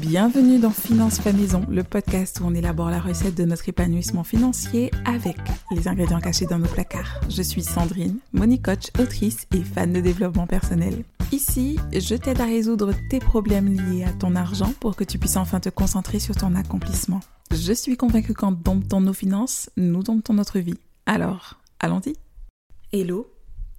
Bienvenue dans Finance Fait Maison, le podcast où on élabore la recette de notre épanouissement financier avec les ingrédients cachés dans nos placards. Je suis Sandrine, money coach, autrice et fan de développement personnel. Ici, je t'aide à résoudre tes problèmes liés à ton argent pour que tu puisses enfin te concentrer sur ton accomplissement. Je suis convaincue qu'en domptant nos finances, nous domptons notre vie. Alors, allons-y Hello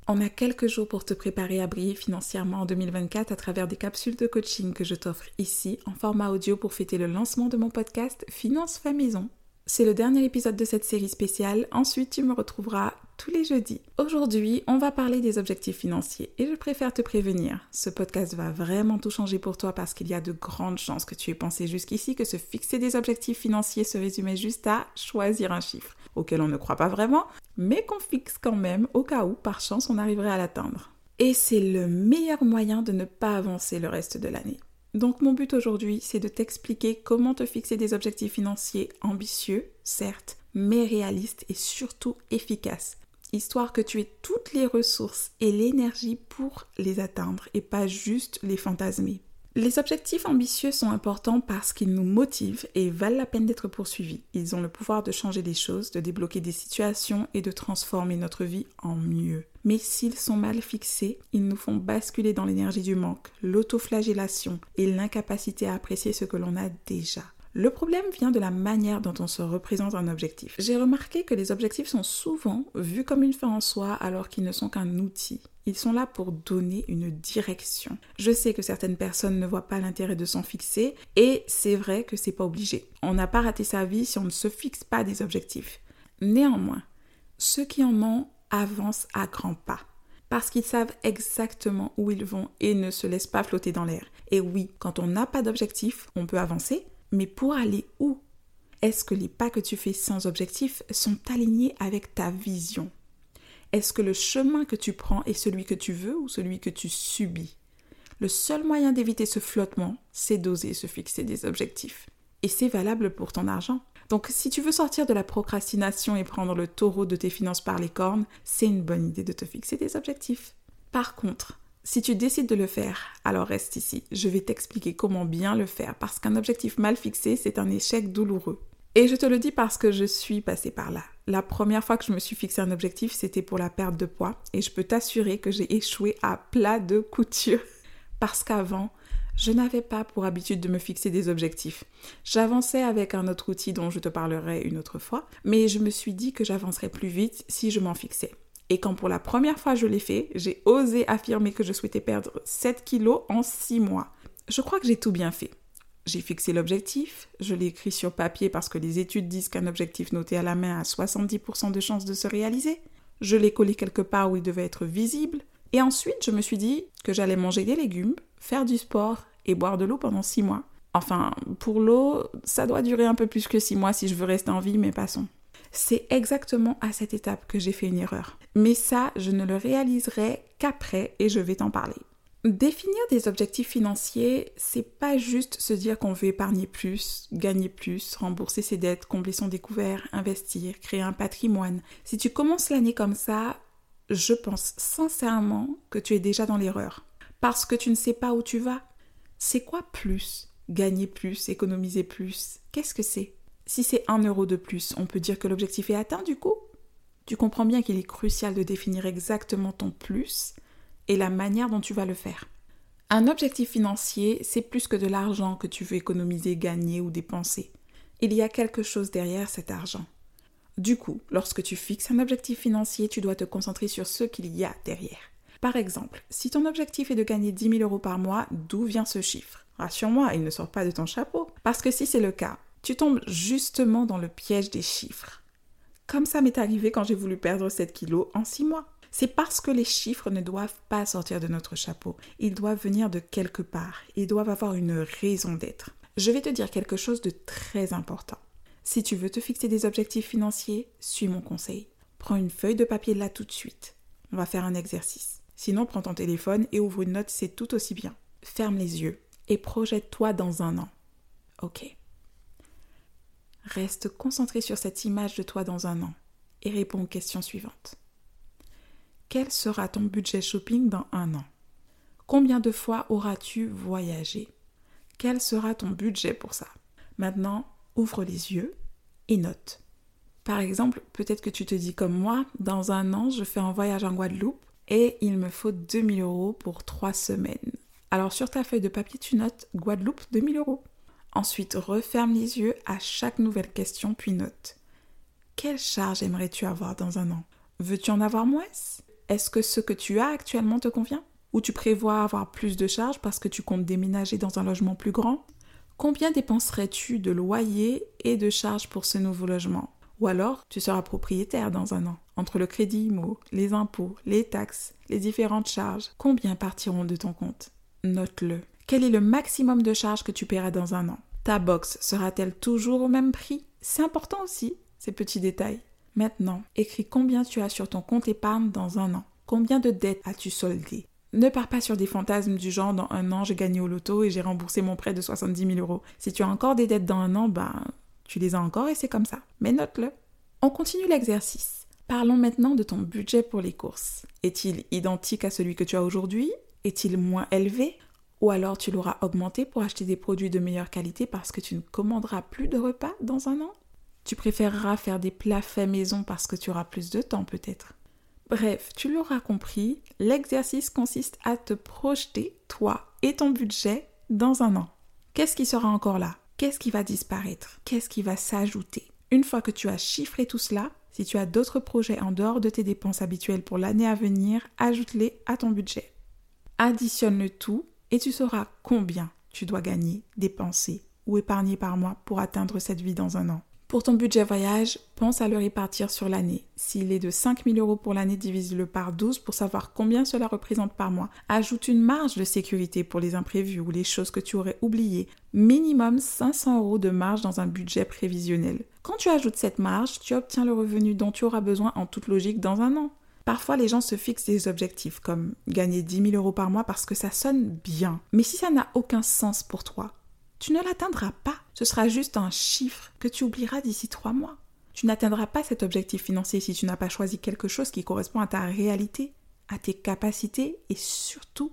on a quelques jours pour te préparer à briller financièrement en 2024 à travers des capsules de coaching que je t'offre ici en format audio pour fêter le lancement de mon podcast Finance Fait Maison. C'est le dernier épisode de cette série spéciale, ensuite tu me retrouveras tous les jeudis. Aujourd'hui, on va parler des objectifs financiers et je préfère te prévenir, ce podcast va vraiment tout changer pour toi parce qu'il y a de grandes chances que tu aies pensé jusqu'ici que se fixer des objectifs financiers se résumait juste à choisir un chiffre auquel on ne croit pas vraiment, mais qu'on fixe quand même au cas où, par chance, on arriverait à l'atteindre. Et c'est le meilleur moyen de ne pas avancer le reste de l'année. Donc mon but aujourd'hui, c'est de t'expliquer comment te fixer des objectifs financiers ambitieux, certes, mais réalistes et surtout efficaces, histoire que tu aies toutes les ressources et l'énergie pour les atteindre et pas juste les fantasmer. Les objectifs ambitieux sont importants parce qu'ils nous motivent et valent la peine d'être poursuivis. Ils ont le pouvoir de changer des choses, de débloquer des situations et de transformer notre vie en mieux. Mais s'ils sont mal fixés, ils nous font basculer dans l'énergie du manque, l'autoflagellation et l'incapacité à apprécier ce que l'on a déjà. Le problème vient de la manière dont on se représente un objectif. J'ai remarqué que les objectifs sont souvent vus comme une fin en soi alors qu'ils ne sont qu'un outil. Ils sont là pour donner une direction. Je sais que certaines personnes ne voient pas l'intérêt de s'en fixer et c'est vrai que c'est pas obligé. On n'a pas raté sa vie si on ne se fixe pas des objectifs. Néanmoins, ceux qui en ont avancent à grands pas parce qu'ils savent exactement où ils vont et ne se laissent pas flotter dans l'air. Et oui, quand on n'a pas d'objectif, on peut avancer, mais pour aller où Est-ce que les pas que tu fais sans objectif sont alignés avec ta vision? Est-ce que le chemin que tu prends est celui que tu veux ou celui que tu subis? Le seul moyen d'éviter ce flottement, c'est d'oser se fixer des objectifs. Et c'est valable pour ton argent. Donc si tu veux sortir de la procrastination et prendre le taureau de tes finances par les cornes, c'est une bonne idée de te fixer des objectifs. Par contre, si tu décides de le faire, alors reste ici. Je vais t'expliquer comment bien le faire parce qu'un objectif mal fixé, c'est un échec douloureux. Et je te le dis parce que je suis passée par là. La première fois que je me suis fixé un objectif, c'était pour la perte de poids et je peux t'assurer que j'ai échoué à plat de couture parce qu'avant, je n'avais pas pour habitude de me fixer des objectifs. J'avançais avec un autre outil dont je te parlerai une autre fois, mais je me suis dit que j'avancerais plus vite si je m'en fixais. Et quand pour la première fois je l'ai fait, j'ai osé affirmer que je souhaitais perdre 7 kilos en 6 mois. Je crois que j'ai tout bien fait. J'ai fixé l'objectif, je l'ai écrit sur papier parce que les études disent qu'un objectif noté à la main a 70% de chances de se réaliser. Je l'ai collé quelque part où il devait être visible. Et ensuite, je me suis dit que j'allais manger des légumes, faire du sport et boire de l'eau pendant 6 mois. Enfin, pour l'eau, ça doit durer un peu plus que 6 mois si je veux rester en vie, mais passons. C'est exactement à cette étape que j'ai fait une erreur. Mais ça, je ne le réaliserai qu'après et je vais t'en parler. Définir des objectifs financiers, c'est pas juste se dire qu'on veut épargner plus, gagner plus, rembourser ses dettes, combler son découvert, investir, créer un patrimoine. Si tu commences l'année comme ça, je pense sincèrement que tu es déjà dans l'erreur. Parce que tu ne sais pas où tu vas. C'est quoi plus? Gagner plus, économiser plus? Qu'est-ce que c'est? Si c'est un euro de plus, on peut dire que l'objectif est atteint du coup Tu comprends bien qu'il est crucial de définir exactement ton plus et la manière dont tu vas le faire. Un objectif financier, c'est plus que de l'argent que tu veux économiser, gagner ou dépenser. Il y a quelque chose derrière cet argent. Du coup, lorsque tu fixes un objectif financier, tu dois te concentrer sur ce qu'il y a derrière. Par exemple, si ton objectif est de gagner 10 000 euros par mois, d'où vient ce chiffre? Rassure-moi, il ne sort pas de ton chapeau. Parce que si c'est le cas, tu tombes justement dans le piège des chiffres. Comme ça m'est arrivé quand j'ai voulu perdre 7 kilos en 6 mois. C'est parce que les chiffres ne doivent pas sortir de notre chapeau. Ils doivent venir de quelque part. Ils doivent avoir une raison d'être. Je vais te dire quelque chose de très important. Si tu veux te fixer des objectifs financiers, suis mon conseil. Prends une feuille de papier là tout de suite. On va faire un exercice. Sinon, prends ton téléphone et ouvre une note, c'est tout aussi bien. Ferme les yeux et projette-toi dans un an. Ok. Reste concentré sur cette image de toi dans un an et réponds aux questions suivantes. Quel sera ton budget shopping dans un an? Combien de fois auras-tu voyagé? Quel sera ton budget pour ça? Maintenant, ouvre les yeux et note. Par exemple, peut-être que tu te dis comme moi, dans un an, je fais un voyage en Guadeloupe et il me faut 2000 euros pour trois semaines. Alors sur ta feuille de papier, tu notes Guadeloupe 2000 euros. Ensuite, referme les yeux à chaque nouvelle question, puis note. Quelle charge aimerais-tu avoir dans un an? Veux-tu en avoir moins? Est-ce que ce que tu as actuellement te convient? Ou tu prévois avoir plus de charges parce que tu comptes déménager dans un logement plus grand? Combien dépenserais-tu de loyer et de charges pour ce nouveau logement? Ou alors, tu seras propriétaire dans un an. Entre le crédit IMO, les impôts, les taxes, les différentes charges, combien partiront de ton compte? Note-le. Quel est le maximum de charges que tu paieras dans un an? Ta box sera-t-elle toujours au même prix? C'est important aussi, ces petits détails. Maintenant, écris combien tu as sur ton compte épargne dans un an. Combien de dettes as-tu soldées? Ne pars pas sur des fantasmes du genre dans un an j'ai gagné au loto et j'ai remboursé mon prêt de 70 000 euros. Si tu as encore des dettes dans un an, ben tu les as encore et c'est comme ça. Mais note-le. On continue l'exercice. Parlons maintenant de ton budget pour les courses. Est-il identique à celui que tu as aujourd'hui? Est-il moins élevé? Ou alors tu l'auras augmenté pour acheter des produits de meilleure qualité parce que tu ne commanderas plus de repas dans un an? Tu préféreras faire des plats faits maison parce que tu auras plus de temps peut-être? Bref, tu l'auras compris, l'exercice consiste à te projeter, toi et ton budget, dans un an. Qu'est-ce qui sera encore là? Qu'est-ce qui va disparaître? Qu'est-ce qui va s'ajouter? Une fois que tu as chiffré tout cela, si tu as d'autres projets en dehors de tes dépenses habituelles pour l'année à venir, ajoute-les à ton budget. Additionne le tout et tu sauras combien tu dois gagner, dépenser ou épargner par mois pour atteindre cette vie dans un an. Pour ton budget voyage, pense à le répartir sur l'année. S'il est de 5 000 euros pour l'année, divise-le par 12 pour savoir combien cela représente par mois. Ajoute une marge de sécurité pour les imprévus ou les choses que tu aurais oubliées. Minimum 500 euros de marge dans un budget prévisionnel. Quand tu ajoutes cette marge, tu obtiens le revenu dont tu auras besoin en toute logique dans un an. Parfois, les gens se fixent des objectifs comme gagner 10 000 euros par mois parce que ça sonne bien. Mais si ça n'a aucun sens pour toi, tu ne l'atteindras pas. Ce sera juste un chiffre que tu oublieras d'ici trois mois. Tu n'atteindras pas cet objectif financier si tu n'as pas choisi quelque chose qui correspond à ta réalité, à tes capacités et surtout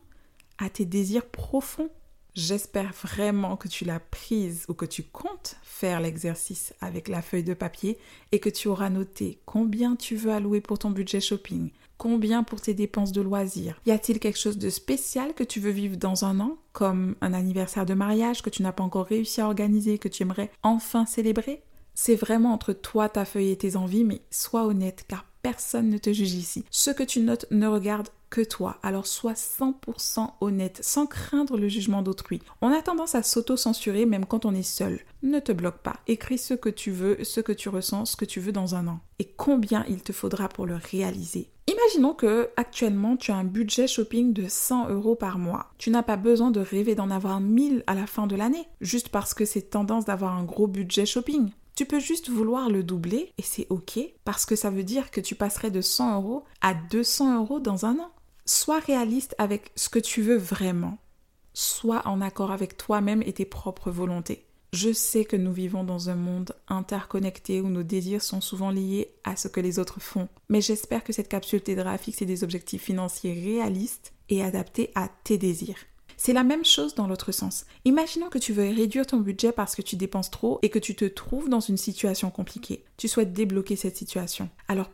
à tes désirs profonds. J'espère vraiment que tu l'as prise ou que tu comptes faire l'exercice avec la feuille de papier et que tu auras noté combien tu veux allouer pour ton budget shopping, combien pour tes dépenses de loisirs. Y a-t-il quelque chose de spécial que tu veux vivre dans un an, comme un anniversaire de mariage que tu n'as pas encore réussi à organiser, que tu aimerais enfin célébrer? C'est vraiment entre toi, ta feuille et tes envies, mais sois honnête car personne ne te juge ici. Ce que tu notes ne regarde que toi. Alors sois 100% honnête, sans craindre le jugement d'autrui. On a tendance à s'auto-censurer même quand on est seul. Ne te bloque pas. Écris ce que tu veux, ce que tu ressens, ce que tu veux dans un an. Et combien il te faudra pour le réaliser. Imaginons que actuellement tu as un budget shopping de 100 euros par mois. Tu n'as pas besoin de rêver d'en avoir 1000 à la fin de l'année, juste parce que c'est tendance d'avoir un gros budget shopping. Tu peux juste vouloir le doubler et c'est ok parce que ça veut dire que tu passerais de 100 euros à 200 euros dans un an. Sois réaliste avec ce que tu veux vraiment. Sois en accord avec toi-même et tes propres volontés. Je sais que nous vivons dans un monde interconnecté où nos désirs sont souvent liés à ce que les autres font, mais j'espère que cette capsule t'aidera à fixer des objectifs financiers réalistes et adaptés à tes désirs. C'est la même chose dans l'autre sens. Imaginons que tu veux réduire ton budget parce que tu dépenses trop et que tu te trouves dans une situation compliquée. Tu souhaites débloquer cette situation. Alors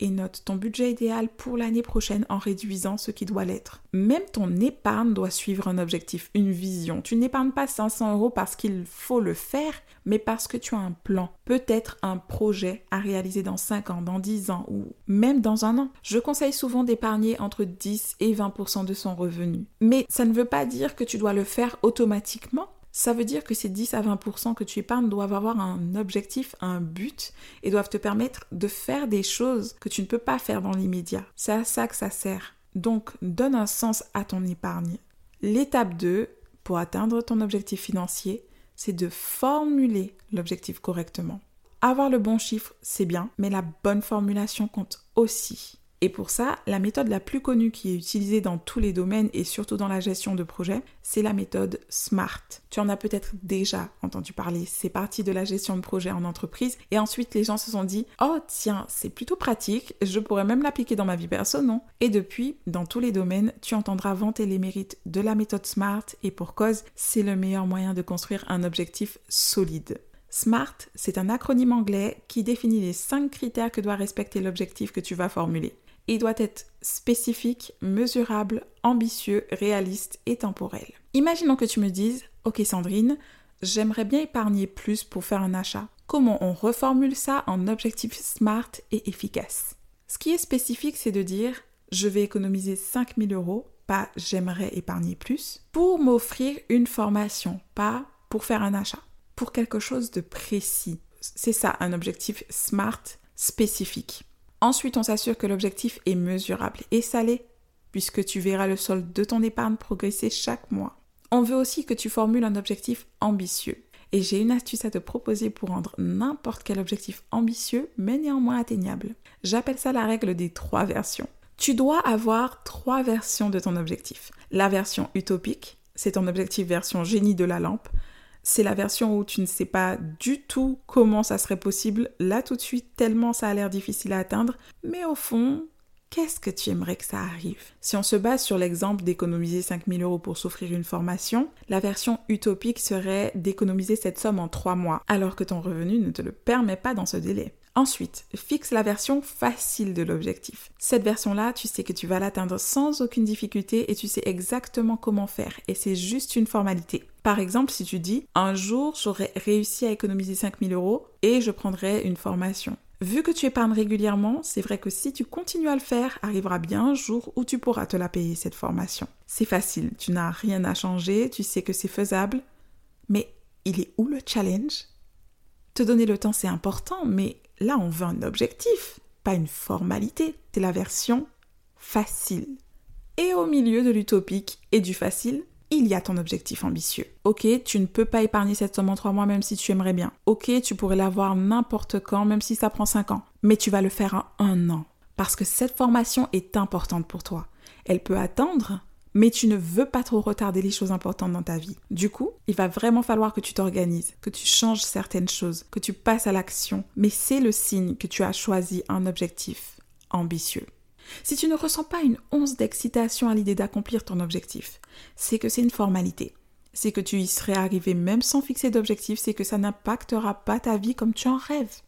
et note ton budget idéal pour l'année prochaine en réduisant ce qui doit l'être. Même ton épargne doit suivre un objectif, une vision. Tu n'épargnes pas 500 euros parce qu'il faut le faire, mais parce que tu as un plan, peut-être un projet à réaliser dans 5 ans, dans 10 ans ou même dans un an. Je conseille souvent d'épargner entre 10 et 20% de son revenu. Mais ça ne veut pas dire que tu dois le faire automatiquement. Ça veut dire que ces 10 à 20% que tu épargnes doivent avoir un objectif, un but et doivent te permettre de faire des choses que tu ne peux pas faire dans l'immédiat. C'est à ça que ça sert. Donc, donne un sens à ton épargne. L'étape 2, pour atteindre ton objectif financier, c'est de formuler l'objectif correctement. Avoir le bon chiffre, c'est bien, mais la bonne formulation compte aussi. Et pour ça, la méthode la plus connue qui est utilisée dans tous les domaines et surtout dans la gestion de projets, c'est la méthode SMART. Tu en as peut-être déjà entendu parler, c'est parti de la gestion de projet en entreprise et ensuite les gens se sont dit "Oh tiens, c'est plutôt pratique, je pourrais même l'appliquer dans ma vie perso, non? Et depuis, dans tous les domaines, tu entendras vanter les mérites de la méthode SMART et pour cause, c'est le meilleur moyen de construire un objectif solide. SMART, c'est un acronyme anglais qui définit les cinq critères que doit respecter l'objectif que tu vas formuler. Il doit être spécifique, mesurable, ambitieux, réaliste et temporel. Imaginons que tu me dises, ok Sandrine, j'aimerais bien épargner plus pour faire un achat. Comment on reformule ça en objectif SMART et efficace? Ce qui est spécifique, c'est de dire, je vais économiser 5000 euros, pas j'aimerais épargner plus, pour m'offrir une formation, pas pour faire un achat pour quelque chose de précis. C'est ça, un objectif SMART spécifique. Ensuite, on s'assure que l'objectif est mesurable et salé, puisque tu verras le solde de ton épargne progresser chaque mois. On veut aussi que tu formules un objectif ambitieux. Et j'ai une astuce à te proposer pour rendre n'importe quel objectif ambitieux, mais néanmoins atteignable. J'appelle ça la règle des trois versions. Tu dois avoir trois versions de ton objectif. La version utopique, c'est ton objectif version génie de la lampe c'est la version où tu ne sais pas du tout comment ça serait possible là tout de suite, tellement ça a l'air difficile à atteindre. Mais au fond, qu'est-ce que tu aimerais que ça arrive? Si on se base sur l'exemple d'économiser 5000 euros pour s'offrir une formation, la version utopique serait d'économiser cette somme en 3 mois, alors que ton revenu ne te le permet pas dans ce délai. Ensuite, fixe la version facile de l'objectif. Cette version-là, tu sais que tu vas l'atteindre sans aucune difficulté et tu sais exactement comment faire et c'est juste une formalité. Par exemple, si tu dis un jour j'aurais réussi à économiser 5000 euros et je prendrai une formation. Vu que tu épargnes régulièrement, c'est vrai que si tu continues à le faire, arrivera bien un jour où tu pourras te la payer cette formation. C'est facile, tu n'as rien à changer, tu sais que c'est faisable. Mais il est où le challenge? Te donner le temps, c'est important, mais Là, on veut un objectif, pas une formalité. C'est la version facile. Et au milieu de l'utopique et du facile, il y a ton objectif ambitieux. Ok, tu ne peux pas épargner cette somme en trois mois même si tu aimerais bien. Ok, tu pourrais l'avoir n'importe quand même si ça prend cinq ans. Mais tu vas le faire en un an. Parce que cette formation est importante pour toi. Elle peut attendre, mais tu ne veux pas trop retarder les choses importantes dans ta vie. Du coup, il va vraiment falloir que tu t'organises, que tu changes certaines choses, que tu passes à l'action, mais c'est le signe que tu as choisi un objectif ambitieux. Si tu ne ressens pas une once d'excitation à l'idée d'accomplir ton objectif, c'est que c'est une formalité. C'est que tu y serais arrivé même sans fixer d'objectif, c'est que ça n'impactera pas ta vie comme tu en rêves.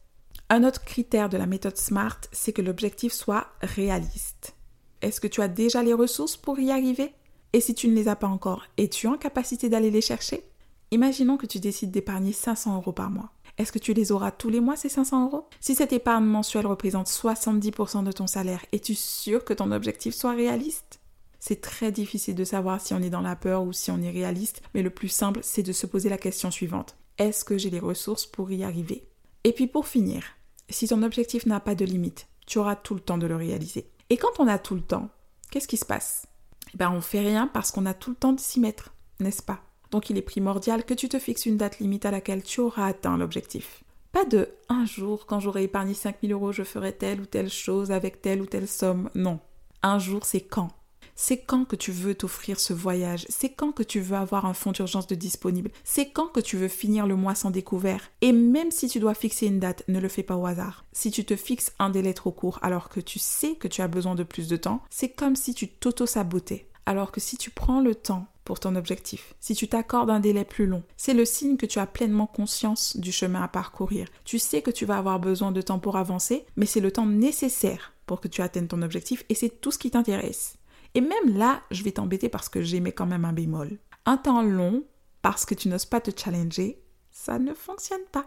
Un autre critère de la méthode SMART, c'est que l'objectif soit réaliste. Est-ce que tu as déjà les ressources pour y arriver? Et si tu ne les as pas encore, es-tu en capacité d'aller les chercher? Imaginons que tu décides d'épargner 500 euros par mois. Est-ce que tu les auras tous les mois, ces 500 euros? Si cette épargne mensuelle représente 70% de ton salaire, es-tu sûr que ton objectif soit réaliste? C'est très difficile de savoir si on est dans la peur ou si on est réaliste, mais le plus simple, c'est de se poser la question suivante. Est-ce que j'ai les ressources pour y arriver? Et puis pour finir, si ton objectif n'a pas de limite, tu auras tout le temps de le réaliser. Et quand on a tout le temps, qu'est-ce qui se passe? Eh bien, on fait rien parce qu'on a tout le temps de s'y mettre, n'est-ce pas? Donc, il est primordial que tu te fixes une date limite à laquelle tu auras atteint l'objectif. Pas de un jour, quand j'aurai épargné 5000 euros, je ferai telle ou telle chose avec telle ou telle somme. Non. Un jour, c'est quand? C'est quand que tu veux t'offrir ce voyage? C'est quand que tu veux avoir un fonds d'urgence de disponible? C'est quand que tu veux finir le mois sans découvert? Et même si tu dois fixer une date, ne le fais pas au hasard. Si tu te fixes un délai trop court alors que tu sais que tu as besoin de plus de temps, c'est comme si tu t'auto-sabotais. Alors que si tu prends le temps pour ton objectif, si tu t'accordes un délai plus long, c'est le signe que tu as pleinement conscience du chemin à parcourir. Tu sais que tu vas avoir besoin de temps pour avancer, mais c'est le temps nécessaire pour que tu atteignes ton objectif et c'est tout ce qui t'intéresse. Et même là, je vais t'embêter parce que j'aimais quand même un bémol. Un temps long, parce que tu n'oses pas te challenger, ça ne fonctionne pas.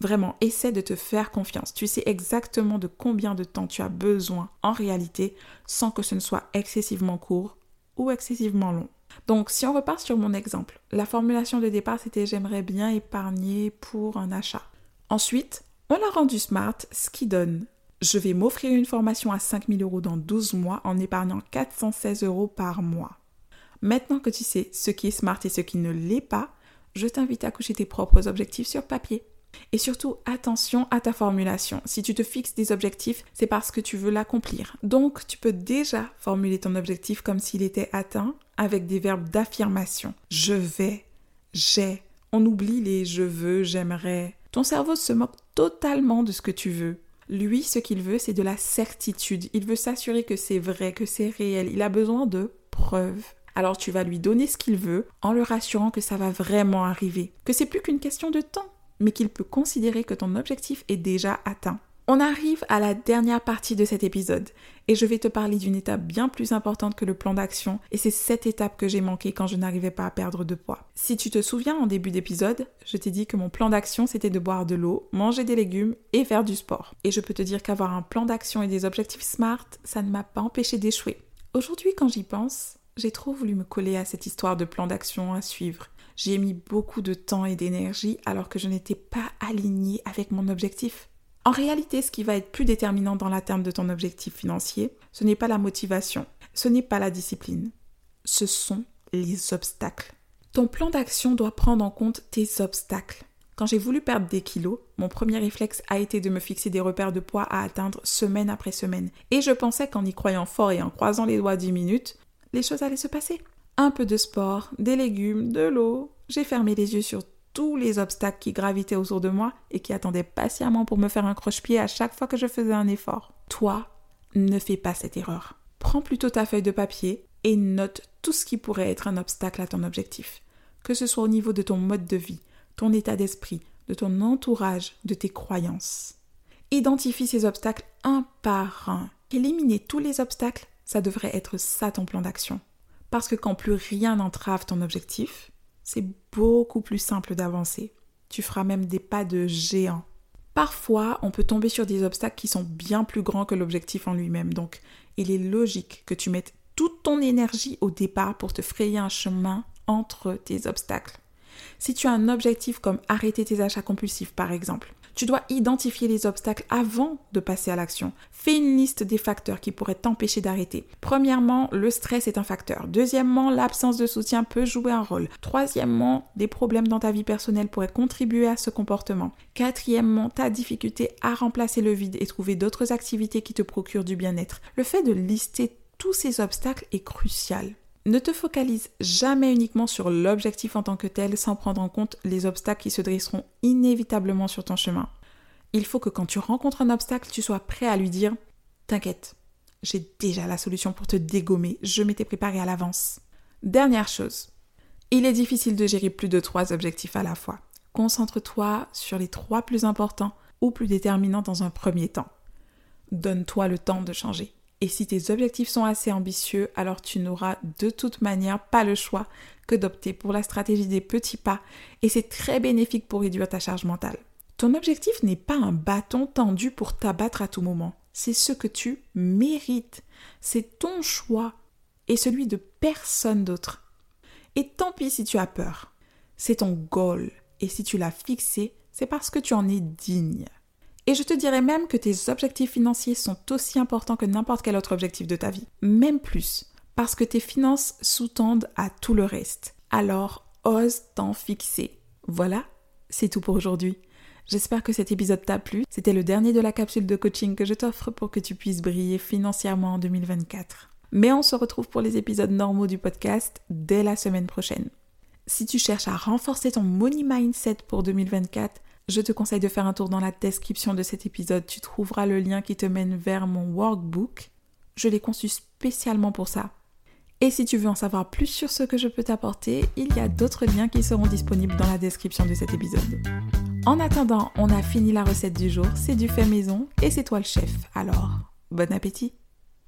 Vraiment, essaie de te faire confiance. Tu sais exactement de combien de temps tu as besoin en réalité sans que ce ne soit excessivement court ou excessivement long. Donc, si on repart sur mon exemple, la formulation de départ c'était j'aimerais bien épargner pour un achat. Ensuite, on l'a rendu smart, ce qui donne je vais m'offrir une formation à 5000 euros dans 12 mois en épargnant 416 euros par mois. Maintenant que tu sais ce qui est smart et ce qui ne l'est pas, je t'invite à coucher tes propres objectifs sur papier. Et surtout, attention à ta formulation. Si tu te fixes des objectifs, c'est parce que tu veux l'accomplir. Donc, tu peux déjà formuler ton objectif comme s'il était atteint avec des verbes d'affirmation. Je vais, j'ai. On oublie les je veux, j'aimerais. Ton cerveau se moque totalement de ce que tu veux. Lui, ce qu'il veut, c'est de la certitude. Il veut s'assurer que c'est vrai, que c'est réel. Il a besoin de preuves. Alors tu vas lui donner ce qu'il veut en le rassurant que ça va vraiment arriver, que c'est plus qu'une question de temps, mais qu'il peut considérer que ton objectif est déjà atteint. On arrive à la dernière partie de cet épisode et je vais te parler d'une étape bien plus importante que le plan d'action et c'est cette étape que j'ai manqué quand je n'arrivais pas à perdre de poids. Si tu te souviens en début d'épisode, je t'ai dit que mon plan d'action c'était de boire de l'eau, manger des légumes et faire du sport. Et je peux te dire qu'avoir un plan d'action et des objectifs SMART, ça ne m'a pas empêché d'échouer. Aujourd'hui quand j'y pense, j'ai trop voulu me coller à cette histoire de plan d'action à suivre. J'ai mis beaucoup de temps et d'énergie alors que je n'étais pas alignée avec mon objectif. En réalité, ce qui va être plus déterminant dans l'atteinte de ton objectif financier, ce n'est pas la motivation, ce n'est pas la discipline, ce sont les obstacles. Ton plan d'action doit prendre en compte tes obstacles. Quand j'ai voulu perdre des kilos, mon premier réflexe a été de me fixer des repères de poids à atteindre semaine après semaine. Et je pensais qu'en y croyant fort et en croisant les doigts 10 minutes, les choses allaient se passer. Un peu de sport, des légumes, de l'eau. J'ai fermé les yeux sur tous les obstacles qui gravitaient autour de moi et qui attendaient patiemment pour me faire un croche-pied à chaque fois que je faisais un effort. Toi, ne fais pas cette erreur. Prends plutôt ta feuille de papier et note tout ce qui pourrait être un obstacle à ton objectif, que ce soit au niveau de ton mode de vie, ton état d'esprit, de ton entourage, de tes croyances. Identifie ces obstacles un par un. Éliminer tous les obstacles, ça devrait être ça ton plan d'action. Parce que quand plus rien n'entrave ton objectif, c'est beaucoup plus simple d'avancer. Tu feras même des pas de géant. Parfois, on peut tomber sur des obstacles qui sont bien plus grands que l'objectif en lui-même. Donc, il est logique que tu mettes toute ton énergie au départ pour te frayer un chemin entre tes obstacles. Si tu as un objectif comme arrêter tes achats compulsifs par exemple, tu dois identifier les obstacles avant de passer à l'action. Fais une liste des facteurs qui pourraient t'empêcher d'arrêter. Premièrement, le stress est un facteur. Deuxièmement, l'absence de soutien peut jouer un rôle. Troisièmement, des problèmes dans ta vie personnelle pourraient contribuer à ce comportement. Quatrièmement, ta difficulté à remplacer le vide et trouver d'autres activités qui te procurent du bien-être. Le fait de lister tous ces obstacles est crucial. Ne te focalise jamais uniquement sur l'objectif en tant que tel sans prendre en compte les obstacles qui se dresseront inévitablement sur ton chemin. Il faut que quand tu rencontres un obstacle, tu sois prêt à lui dire T'inquiète, j'ai déjà la solution pour te dégommer, je m'étais préparé à l'avance. Dernière chose, il est difficile de gérer plus de trois objectifs à la fois. Concentre-toi sur les trois plus importants ou plus déterminants dans un premier temps. Donne-toi le temps de changer. Et si tes objectifs sont assez ambitieux, alors tu n'auras de toute manière pas le choix que d'opter pour la stratégie des petits pas et c'est très bénéfique pour réduire ta charge mentale. Ton objectif n'est pas un bâton tendu pour t'abattre à tout moment. C'est ce que tu mérites. C'est ton choix et celui de personne d'autre. Et tant pis si tu as peur. C'est ton goal et si tu l'as fixé, c'est parce que tu en es digne. Et je te dirais même que tes objectifs financiers sont aussi importants que n'importe quel autre objectif de ta vie. Même plus, parce que tes finances sous-tendent à tout le reste. Alors, ose t'en fixer. Voilà, c'est tout pour aujourd'hui. J'espère que cet épisode t'a plu. C'était le dernier de la capsule de coaching que je t'offre pour que tu puisses briller financièrement en 2024. Mais on se retrouve pour les épisodes normaux du podcast dès la semaine prochaine. Si tu cherches à renforcer ton money mindset pour 2024, je te conseille de faire un tour dans la description de cet épisode. Tu trouveras le lien qui te mène vers mon workbook. Je l'ai conçu spécialement pour ça. Et si tu veux en savoir plus sur ce que je peux t'apporter, il y a d'autres liens qui seront disponibles dans la description de cet épisode. En attendant, on a fini la recette du jour, c'est du fait maison et c'est toi le chef. Alors, bon appétit